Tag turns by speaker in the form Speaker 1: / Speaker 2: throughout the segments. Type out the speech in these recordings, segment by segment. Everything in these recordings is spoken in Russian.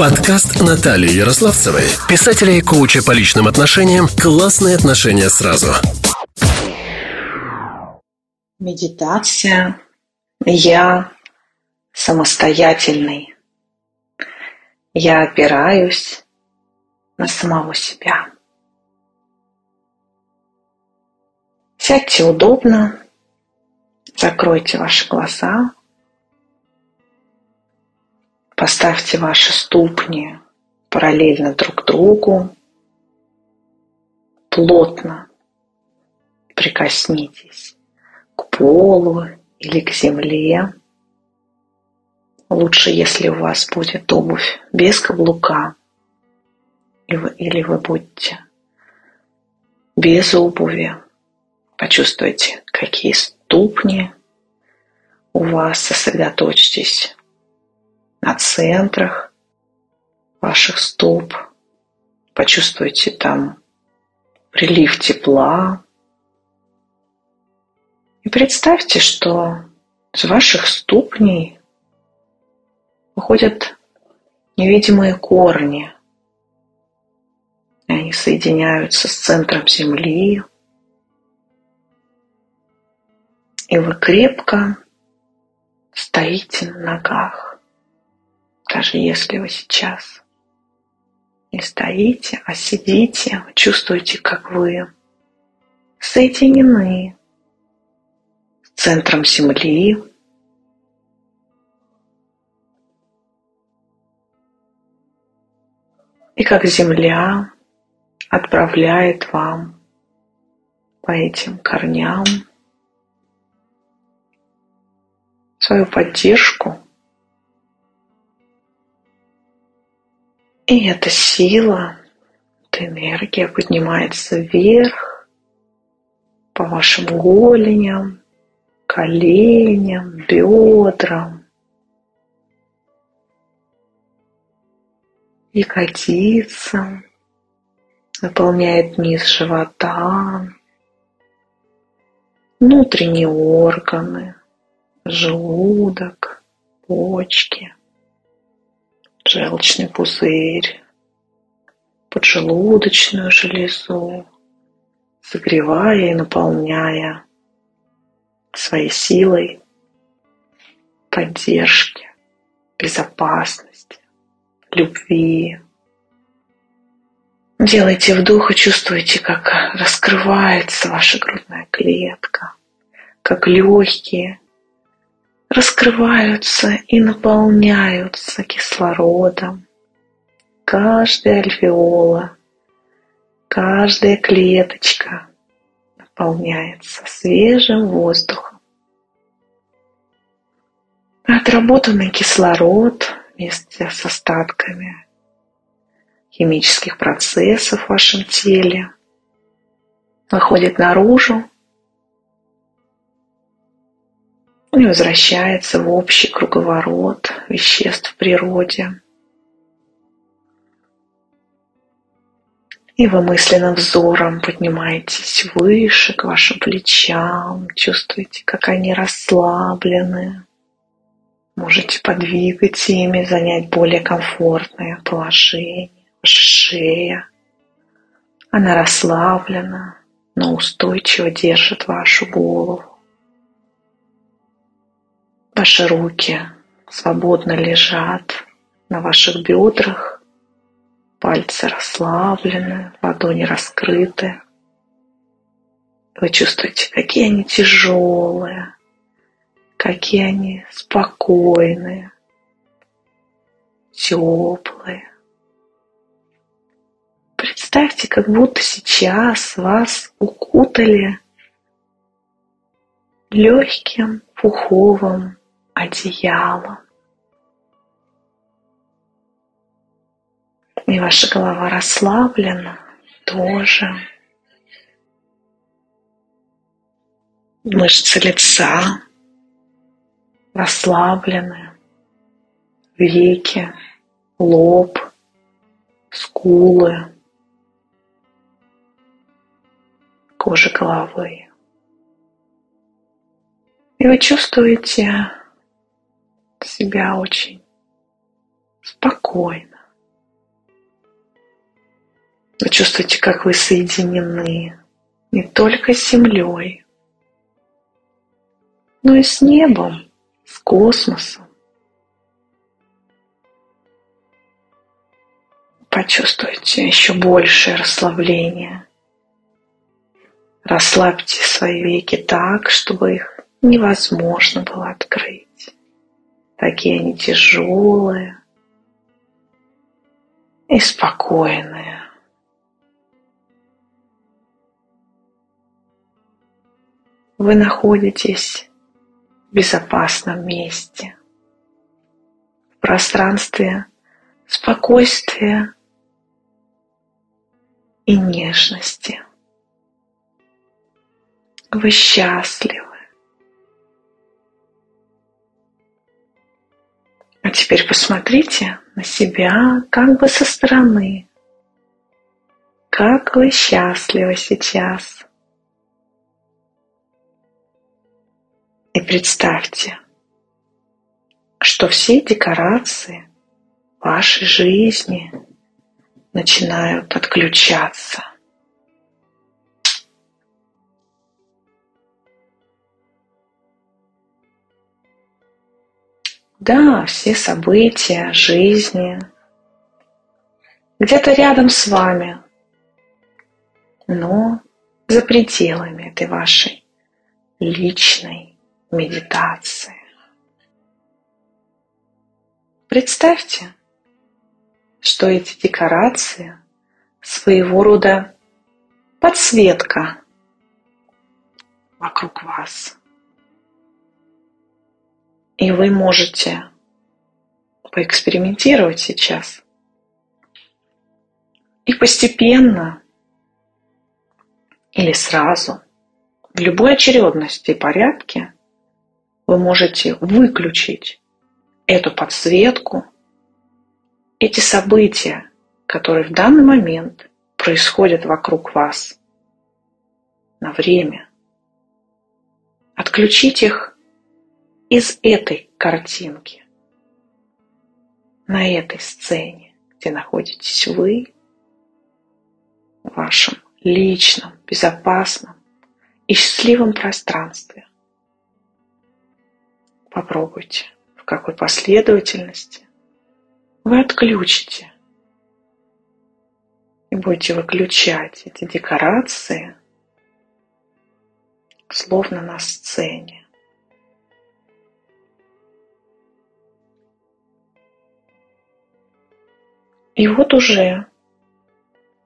Speaker 1: Подкаст Натальи Ярославцевой, писателя и коуча по личным отношениям «Классные отношения сразу».
Speaker 2: Медитация. Я самостоятельный. Я опираюсь на самого себя. Сядьте удобно, закройте ваши глаза, поставьте ваши ступни параллельно друг другу, плотно прикоснитесь к полу или к земле. Лучше, если у вас будет обувь без каблука, или вы будете без обуви. Почувствуйте, какие ступни у вас. Сосредоточьтесь на центрах ваших стоп. Почувствуйте там прилив тепла. И представьте, что с ваших ступней выходят невидимые корни. И они соединяются с центром Земли. И вы крепко стоите на ногах. Даже если вы сейчас не стоите, а сидите, чувствуете, как вы соединены с центром Земли, И как земля отправляет вам по этим корням свою поддержку. И эта сила, эта энергия поднимается вверх по вашим голеням, коленям, бедрам, ягодицам, наполняет низ живота, внутренние органы, желудок, почки, желчный пузырь, поджелудочную железу, согревая и наполняя своей силой поддержки, безопасности любви. Делайте вдох и чувствуйте, как раскрывается ваша грудная клетка, как легкие раскрываются и наполняются кислородом. Каждая альвеола, каждая клеточка наполняется свежим воздухом. Отработанный кислород вместе с остатками химических процессов в вашем теле выходит наружу и возвращается в общий круговорот веществ в природе. И вы мысленным взором поднимаетесь выше к вашим плечам, чувствуете, как они расслаблены, Можете подвигать ими, занять более комфортное положение. Ваша шея, она расслаблена, но устойчиво держит вашу голову. Ваши руки свободно лежат на ваших бедрах, пальцы расслаблены, ладони раскрыты. Вы чувствуете, какие они тяжелые, какие они спокойные, теплые. Представьте, как будто сейчас вас укутали легким пуховым одеялом. И ваша голова расслаблена тоже. Мышцы лица расслаблены, веки, лоб, скулы, кожа головы. И вы чувствуете себя очень спокойно, Вы чувствуете, как вы соединены не только с Землей, но и с небом, с космосом. Почувствуйте еще большее расслабление. Расслабьте свои веки так, чтобы их невозможно было открыть. Такие они тяжелые и спокойные. Вы находитесь в безопасном месте, в пространстве спокойствия и нежности. Вы счастливы. А теперь посмотрите на себя как бы со стороны. Как вы счастливы сейчас. И представьте, что все декорации вашей жизни начинают отключаться. Да, все события жизни где-то рядом с вами, но за пределами этой вашей личной медитации. Представьте, что эти декорации своего рода подсветка вокруг вас. И вы можете поэкспериментировать сейчас. И постепенно или сразу, в любой очередности и порядке, вы можете выключить эту подсветку, эти события, которые в данный момент происходят вокруг вас на время. Отключить их из этой картинки, на этой сцене, где находитесь вы, в вашем личном, безопасном и счастливом пространстве. Попробуйте, в какой последовательности вы отключите и будете выключать эти декорации, словно на сцене. И вот уже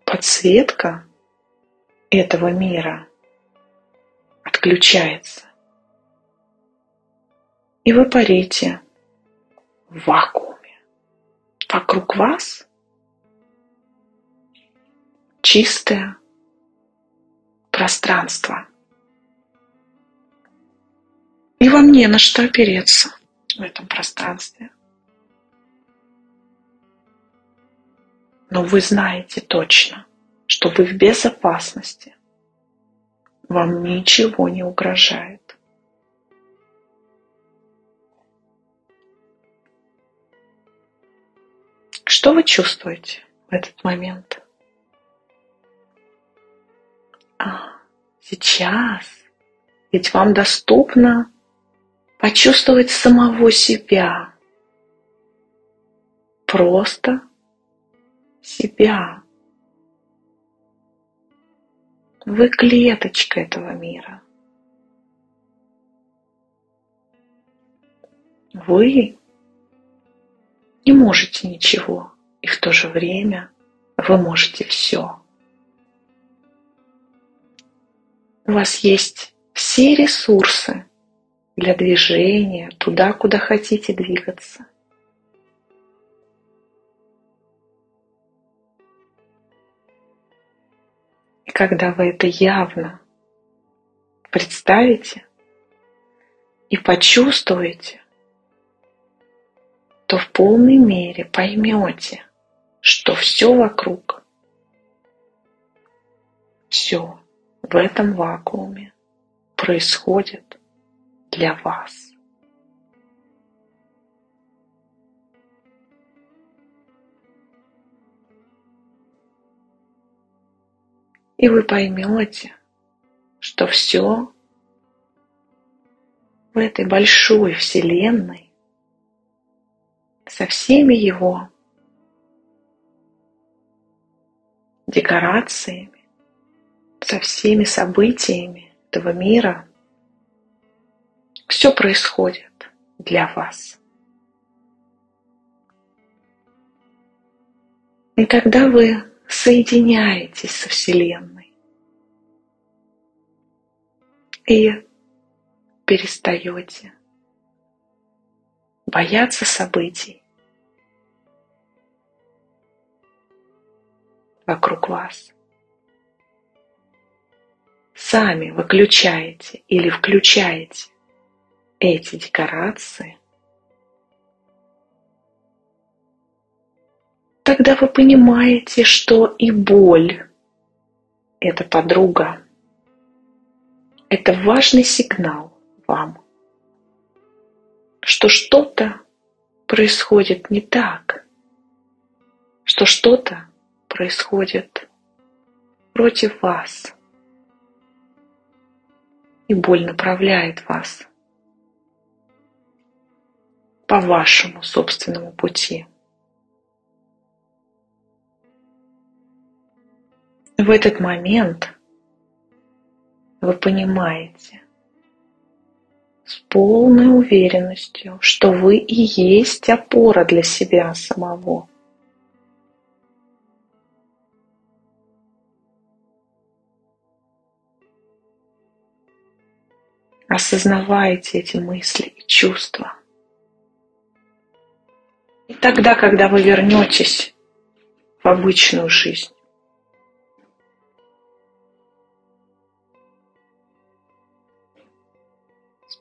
Speaker 2: подсветка этого мира отключается. И вы парите в вакууме. Вокруг вас чистое пространство. И вам не на что опереться в этом пространстве. Но вы знаете точно, что вы в безопасности. Вам ничего не угрожает. Что вы чувствуете в этот момент? А, сейчас. Ведь вам доступно почувствовать самого себя. Просто себя. Вы клеточка этого мира. Вы не можете ничего, и в то же время вы можете все. У вас есть все ресурсы для движения туда, куда хотите двигаться. Когда вы это явно представите и почувствуете, то в полной мере поймете, что все вокруг, все в этом вакууме происходит для вас. И вы поймете, что все в этой большой вселенной со всеми его декорациями, со всеми событиями этого мира, все происходит для вас. И когда вы соединяетесь со Вселенной и перестаете бояться событий вокруг вас. Сами выключаете или включаете эти декорации, тогда вы понимаете, что и боль – это подруга. Это важный сигнал вам, что что-то происходит не так, что что-то происходит против вас, и боль направляет вас по вашему собственному пути. В этот момент вы понимаете с полной уверенностью, что вы и есть опора для себя самого. Осознавайте эти мысли и чувства. И тогда, когда вы вернетесь в обычную жизнь,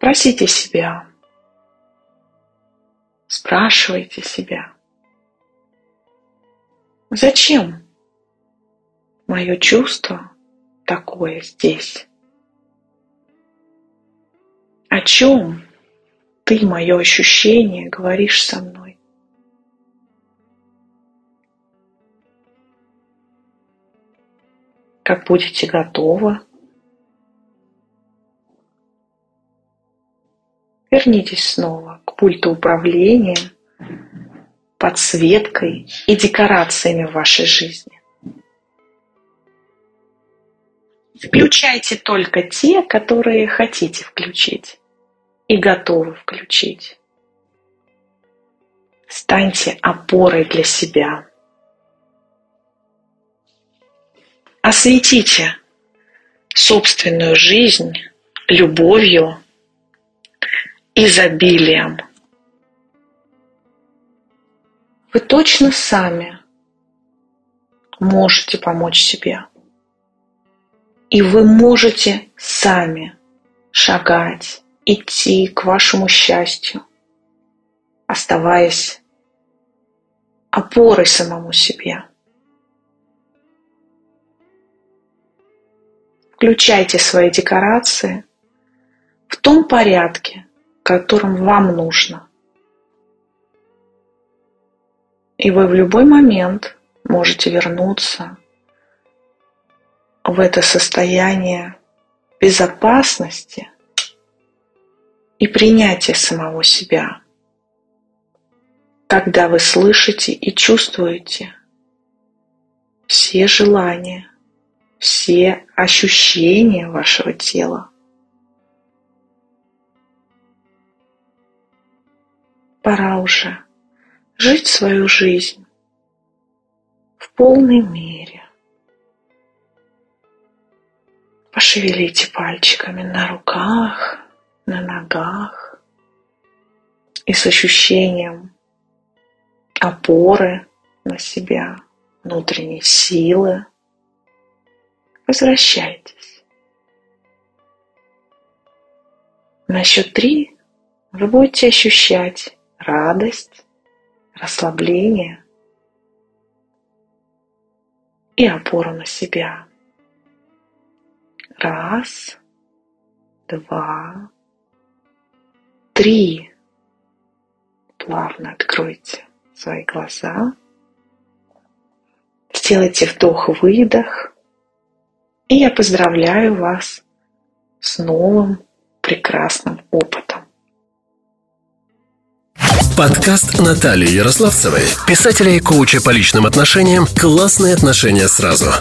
Speaker 2: Спросите себя, спрашивайте себя, зачем мое чувство такое здесь? О чем ты, мое ощущение, говоришь со мной? Как будете готовы, вернитесь снова к пульту управления, подсветкой и декорациями в вашей жизни. Включайте только те, которые хотите включить и готовы включить. Станьте опорой для себя. Осветите собственную жизнь любовью, изобилием. Вы точно сами можете помочь себе. И вы можете сами шагать, идти к вашему счастью, оставаясь опорой самому себе. Включайте свои декорации в том порядке, которым вам нужно. И вы в любой момент можете вернуться в это состояние безопасности и принятия самого себя, когда вы слышите и чувствуете все желания, все ощущения вашего тела. Пора уже жить свою жизнь в полной мере. Пошевелите пальчиками на руках, на ногах и с ощущением опоры на себя, внутренней силы. Возвращайтесь. На счет три вы будете ощущать радость, расслабление и опору на себя. Раз, два, три. Плавно откройте свои глаза. Сделайте вдох-выдох. И я поздравляю вас с новым прекрасным опытом.
Speaker 1: Подкаст Натальи Ярославцевой, писателя и коуча по личным отношениям «Классные отношения сразу».